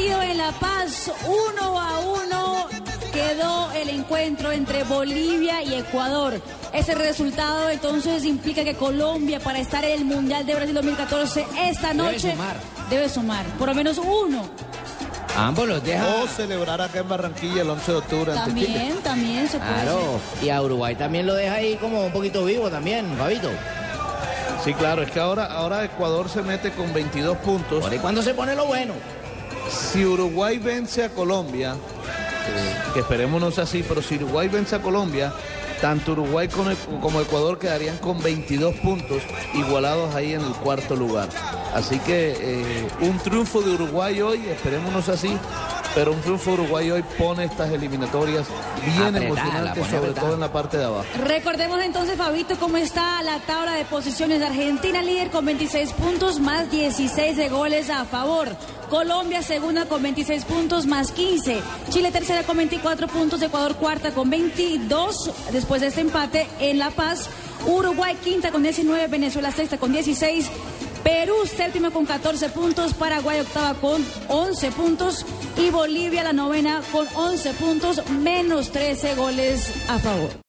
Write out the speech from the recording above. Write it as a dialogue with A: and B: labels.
A: Partido en La Paz, uno a uno quedó el encuentro entre Bolivia y Ecuador. Ese resultado entonces implica que Colombia para estar en el Mundial de Brasil 2014 esta noche
B: sumar.
A: debe sumar por lo menos uno.
B: Ambos los deja.
C: O celebrar acá en Barranquilla el 11 de octubre ante Chile.
A: También, también se puede
B: Claro.
A: hacer.
B: Y a Uruguay también lo deja ahí como un poquito vivo también, Fabito.
C: Sí, claro, es que ahora, ahora Ecuador se mete con 22 puntos.
B: Ahí cuando se pone lo bueno.
C: Si Uruguay vence a Colombia, eh, que esperemos no así, pero si Uruguay vence a Colombia, tanto Uruguay como, Ecuador quedarían con 22 puntos, igualados ahí en el cuarto lugar. Así que eh, un triunfo de Uruguay hoy, esperemos no sea así, pero un triunfo de Uruguay hoy pone estas eliminatorias bien
B: Apretada,
C: emocionantes, sobre
B: apretada.
C: todo en la parte de abajo.
A: Recordemos entonces, Fabito, cómo está la tabla de posiciones. Argentina líder con 26 puntos más 16 de goles a favor. Colombia segunda con 26 puntos más 15. Chile tercera con 24 puntos. Ecuador cuarta con 22. Después de este empate en La Paz. Uruguay quinta con 19. Venezuela sexta con 16. Perú séptima con 14 puntos. Paraguay octava con 11 puntos. Y Bolivia la novena con 11 puntos menos 13 goles a favor.